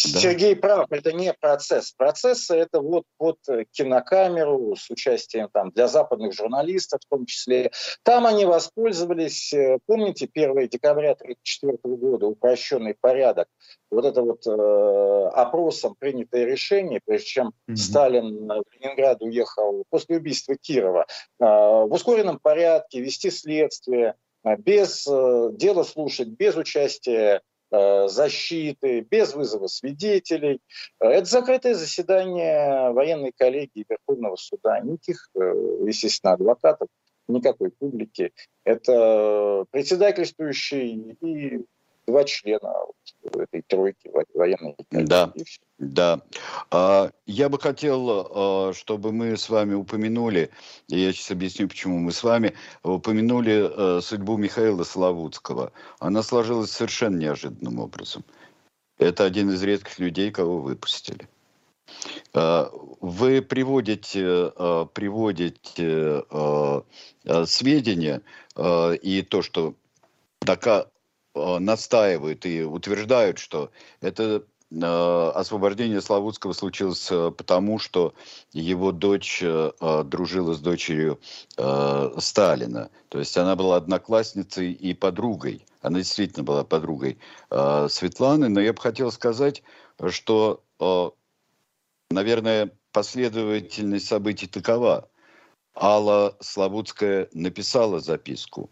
Speaker 3: да. Сергей прав, это не процесс. Процессы это вот под кинокамеру с участием там для западных журналистов в том числе. Там они воспользовались, э, помните, 1 декабря 1934 года, упрощенный порядок, вот это вот э, опросом принятое решение, прежде чем mm-hmm. Сталин в Ленинград уехал после убийства Кирова, э, в ускоренном порядке вести следствие, э, без э, дела слушать, без участия Э, защиты, без вызова свидетелей. Э, это закрытое заседание военной коллегии Верховного суда. Никаких, э, естественно, адвокатов, никакой публики. Это председательствующий и два члена
Speaker 2: этой тройки военной. Да, да. А, я бы хотел, а, чтобы мы с вами упомянули, я сейчас объясню, почему мы с вами, упомянули судьбу Михаила Славутского. Она сложилась совершенно неожиданным образом. Это один из редких людей, кого выпустили. Вы приводите, приводите сведения и то, что настаивают и утверждают, что это освобождение Славутского случилось потому, что его дочь дружила с дочерью Сталина. То есть она была одноклассницей и подругой. Она действительно была подругой Светланы. Но я бы хотел сказать, что Наверное, последовательность событий такова. Алла Славутская написала записку,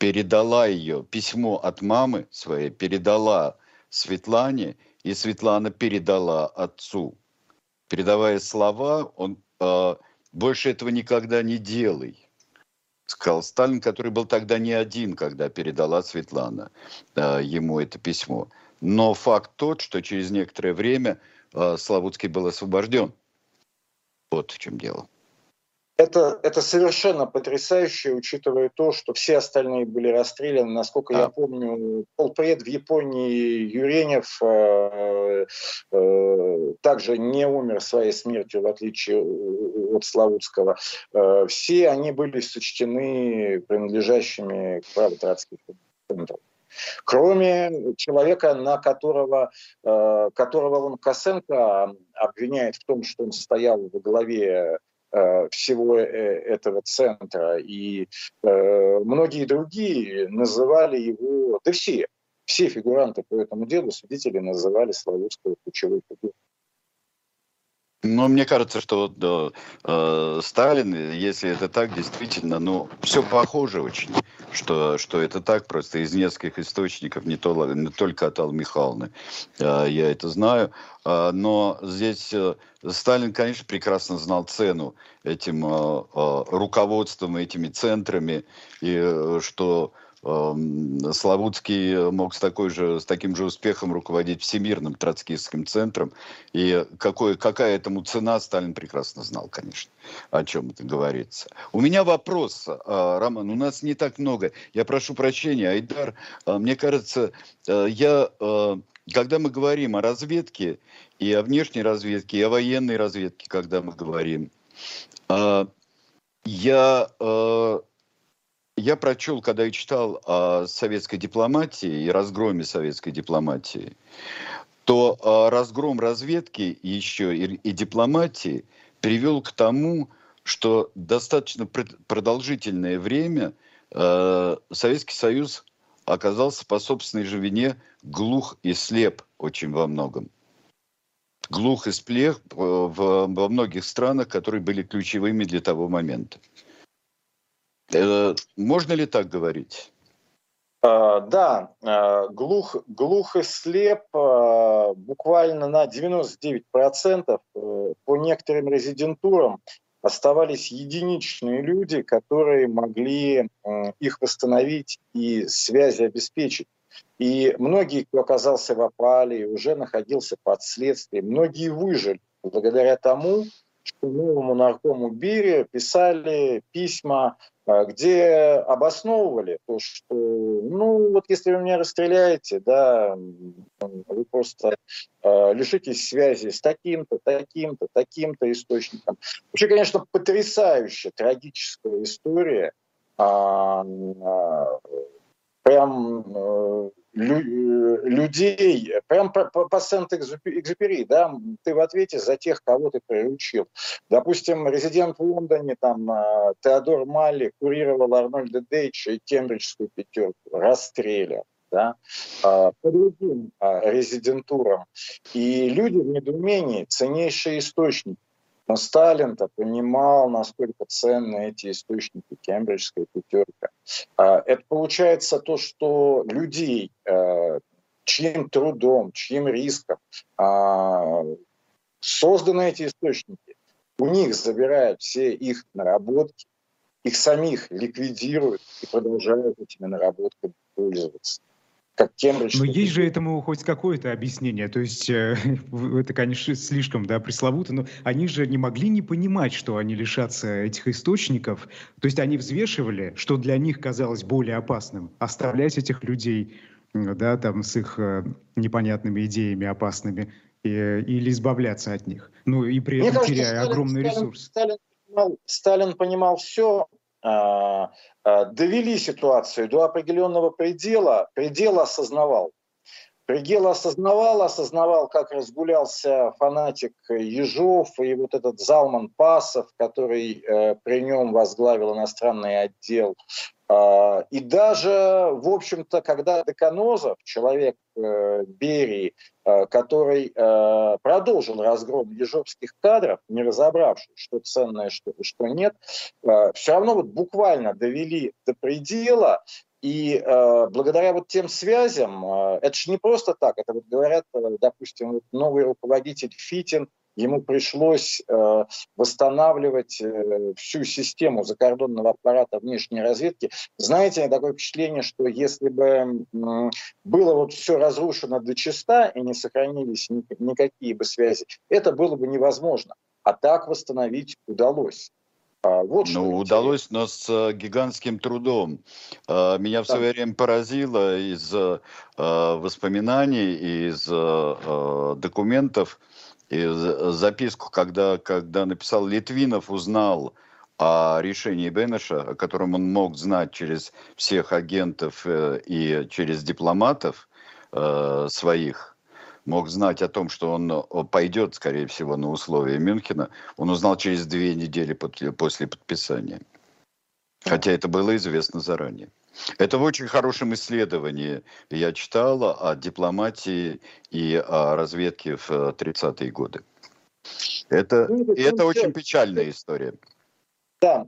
Speaker 2: передала ее, письмо от мамы своей передала Светлане, и Светлана передала отцу. Передавая слова, он э, больше этого никогда не делай, сказал Сталин, который был тогда не один, когда передала Светлана э, ему это письмо. Но факт тот, что через некоторое время а, Славутский был освобожден. Вот в чем дело.
Speaker 3: Это, это совершенно потрясающе, учитывая то, что все остальные были расстреляны. Насколько а. я помню, полпред в Японии Юренев э, э, также не умер своей смертью, в отличие от Славутского. Э, все они были сочтены принадлежащими к праву троцких центров. Кроме человека, на которого, э, которого он Косенко обвиняет в том, что он стоял во главе всего э, этого центра. И многие другие называли его, да все, все фигуранты по этому делу, свидетели называли Славутского ключевой фигурой.
Speaker 2: Ну, мне кажется, что вот э, Сталин, если это так, действительно, ну, все похоже очень, что, что это так, просто из нескольких источников, не, то, не только от Аллы Михайловны, э, я это знаю, э, но здесь э, Сталин, конечно, прекрасно знал цену этим э, э, руководством, этими центрами, и э, что Славутский мог с, такой же, с таким же успехом руководить Всемирным троцкистским центром. И какой, какая этому цена, Сталин прекрасно знал, конечно, о чем это говорится. У меня вопрос, э, Роман, у нас не так много. Я прошу прощения, Айдар, э, мне кажется, э, я, когда мы говорим о разведке, и о внешней разведке, и о военной разведке, когда мы говорим, я я прочел, когда я читал о советской дипломатии и разгроме советской дипломатии, то а, разгром разведки еще и, и дипломатии привел к тому, что достаточно продолжительное время э, Советский Союз оказался по собственной же вине глух и слеп очень во многом. Глух и слеп э, во многих странах, которые были ключевыми для того момента. Э, можно ли так говорить?
Speaker 3: Uh, да, uh, глух, глух и слеп буквально на 99% по некоторым резидентурам оставались единичные люди, которые могли их восстановить и связи обеспечить. И многие, кто оказался в опале, уже находился под следствием, многие выжили благодаря тому, что новому наркому Бире писали письма а, где обосновывали то, что, ну, вот если вы меня расстреляете, да, вы просто э, лишитесь связи с таким-то, таким-то, таким-то источником. Вообще, конечно, потрясающая, трагическая история. А, а, прям э, лю, людей, прям по, по, по Сент-Экзюпери, да, ты в ответе за тех, кого ты приручил. Допустим, резидент в Лондоне, там, э, Теодор Малли курировал Арнольда Дейча и Кембриджскую пятерку, расстрелял да, а, по другим а, резидентурам. И люди в недоумении, ценнейшие источники. Но Сталин-то понимал, насколько ценны эти источники, кембриджская пятерка. А, это получается то, что людей, э, чьим трудом, чьим риском а, созданы эти источники, у них забирают все их наработки, их самих ликвидируют и продолжают этими наработками пользоваться.
Speaker 1: Как Кембридж. Но есть же этому хоть какое-то объяснение. То есть э, это, конечно, слишком да, пресловуто, но они же не могли не понимать, что они лишатся этих источников. То есть они взвешивали, что для них казалось более опасным. Оставлять этих людей да, там, с их э, непонятными идеями опасными и, или избавляться от них. Ну и при этом кажется, теряя Сталин, огромный Сталин, ресурс.
Speaker 3: Сталин понимал, Сталин понимал все, довели ситуацию до определенного предела, предел осознавал. Предел осознавал, осознавал, как разгулялся фанатик Ежов и вот этот Залман Пасов, который э, при нем возглавил иностранный отдел а, и даже, в общем-то, когда Деканозов, человек э, Берии, э, который э, продолжил разгром ежовских кадров, не разобравшись, что ценное, что, что нет, все равно вот буквально довели до предела, и э, благодаря вот тем связям, э, это же не просто так, это вот говорят, допустим, вот новый руководитель Фитин, ему пришлось э, восстанавливать э, всю систему закордонного аппарата внешней разведки. Знаете, такое впечатление, что если бы э, было вот все разрушено до чиста и не сохранились ни, никакие бы связи, это было бы невозможно. А так восстановить удалось.
Speaker 2: А, вот ну, удалось, но с э, гигантским трудом. А, меня в да. свое время поразило из воспоминаний, из документов, и записку, когда, когда написал Литвинов, узнал о решении Бенеша, о котором он мог знать через всех агентов э, и через дипломатов э, своих, мог знать о том, что он пойдет, скорее всего, на условия Мюнхена, он узнал через две недели после подписания. Хотя это было известно заранее. Это в очень хорошем исследовании я читала о дипломатии и о разведке в 30-е э, годы. Это, ну, это очень печальная история.
Speaker 3: Да,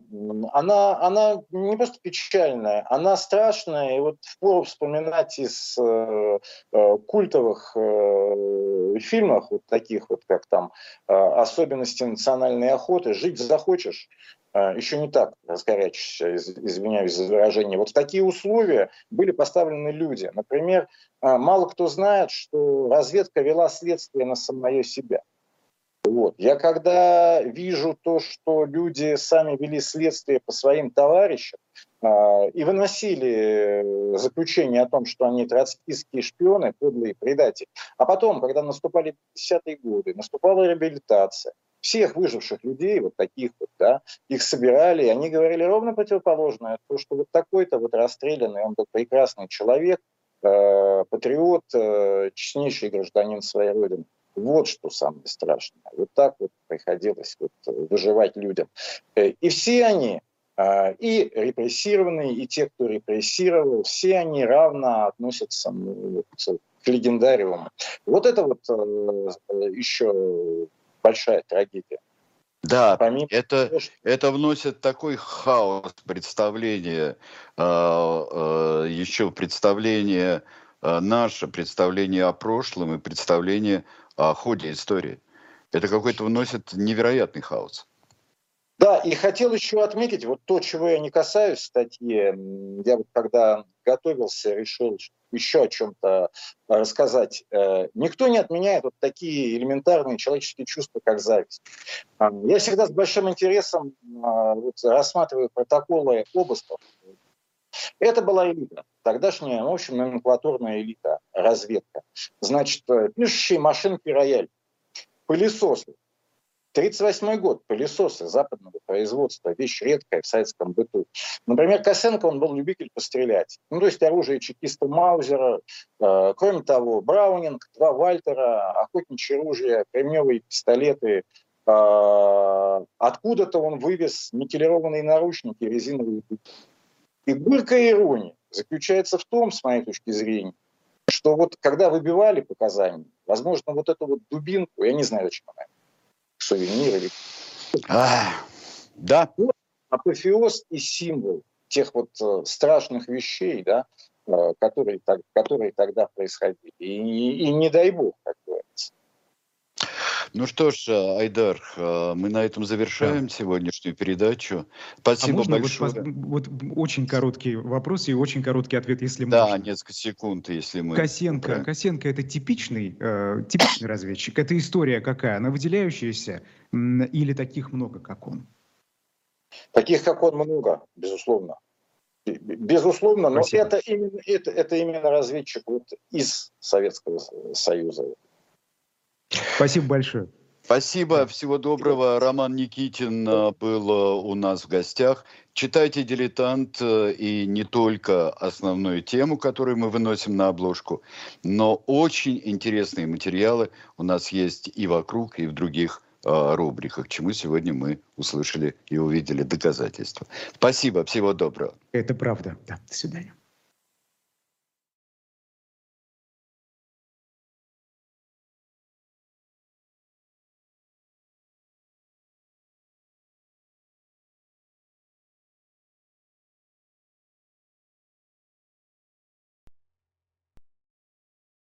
Speaker 3: она, она не просто печальная, она страшная. И вот впору вспоминать из э, э, культовых э, фильмов, вот таких вот, как там э, «Особенности национальной охоты», «Жить захочешь», еще не так раскорячишься, извиняюсь за выражение. Вот в такие условия были поставлены люди. Например, э, мало кто знает, что разведка вела следствие на самое себя. Вот. Я когда вижу то, что люди сами вели следствие по своим товарищам э, и выносили заключение о том, что они троцкистские шпионы, подлые предатели, а потом, когда наступали 50-е годы, наступала реабилитация, всех выживших людей, вот таких вот, да, их собирали, и они говорили ровно противоположное, то, что вот такой-то вот расстрелянный, он был прекрасный человек, э, патриот, э, честнейший гражданин своей родины. Вот что самое страшное. Вот так вот приходилось вот выживать людям. Э, и все они, а, и репрессированные, и те, кто репрессировал, все они равно относятся ну, к легендариуму. Вот это вот э, еще большая трагедия.
Speaker 2: Да, Помимо это, того, что... это вносит такой хаос представления, э, еще представление наше, представление о прошлом и представление о ходе истории. Это какой-то вносит невероятный хаос.
Speaker 3: Да, и хотел еще отметить, вот то, чего я не касаюсь в статье, я вот когда готовился, решил еще о чем-то рассказать. Э, никто не отменяет вот такие элементарные человеческие чувства, как зависть. Я всегда с большим интересом а, вот, рассматриваю протоколы обысков. Это была элита, тогдашняя, в общем, номенклатурная элита, разведка. Значит, э, пишущие машинки рояль, пылесосы. 1938 год, пылесосы западного производства, вещь редкая в советском быту. Например, Косенко, он был любитель пострелять. Ну, то есть оружие чекиста Маузера, э, кроме того, Браунинг, два Вальтера, охотничье оружие, кремневые пистолеты. Э, откуда-то он вывез никелированные наручники, резиновые. И горькая ирония заключается в том, с моей точки зрения, что вот когда выбивали показания, возможно, вот эту вот дубинку, я не знаю, зачем она, сувенир или... А, да. Вот апофеоз и символ тех вот э, страшных вещей, да, э, которые, которые тогда происходили. И, и, не дай бог, как.
Speaker 2: Ну что ж, Айдар, мы на этом завершаем да. сегодняшнюю передачу. Спасибо а можно большое.
Speaker 1: Вот, вот очень короткий вопрос и очень короткий ответ, если да,
Speaker 2: можно. Да, несколько секунд, если мы...
Speaker 1: Косенко, да. Косенко это типичный, э, типичный разведчик. Это история какая? Она выделяющаяся или таких много, как он?
Speaker 3: Таких, как он, много, безусловно. Безусловно, но это именно, это, это именно разведчик вот из Советского Союза.
Speaker 1: Спасибо большое.
Speaker 2: Спасибо, всего доброго. Роман Никитин э, был э, у нас в гостях. Читайте «Дилетант» э, и не только основную тему, которую мы выносим на обложку, но очень интересные материалы у нас есть и вокруг, и в других э, рубриках, чему сегодня мы услышали и увидели доказательства. Спасибо, всего доброго.
Speaker 1: Это правда. Да, до свидания.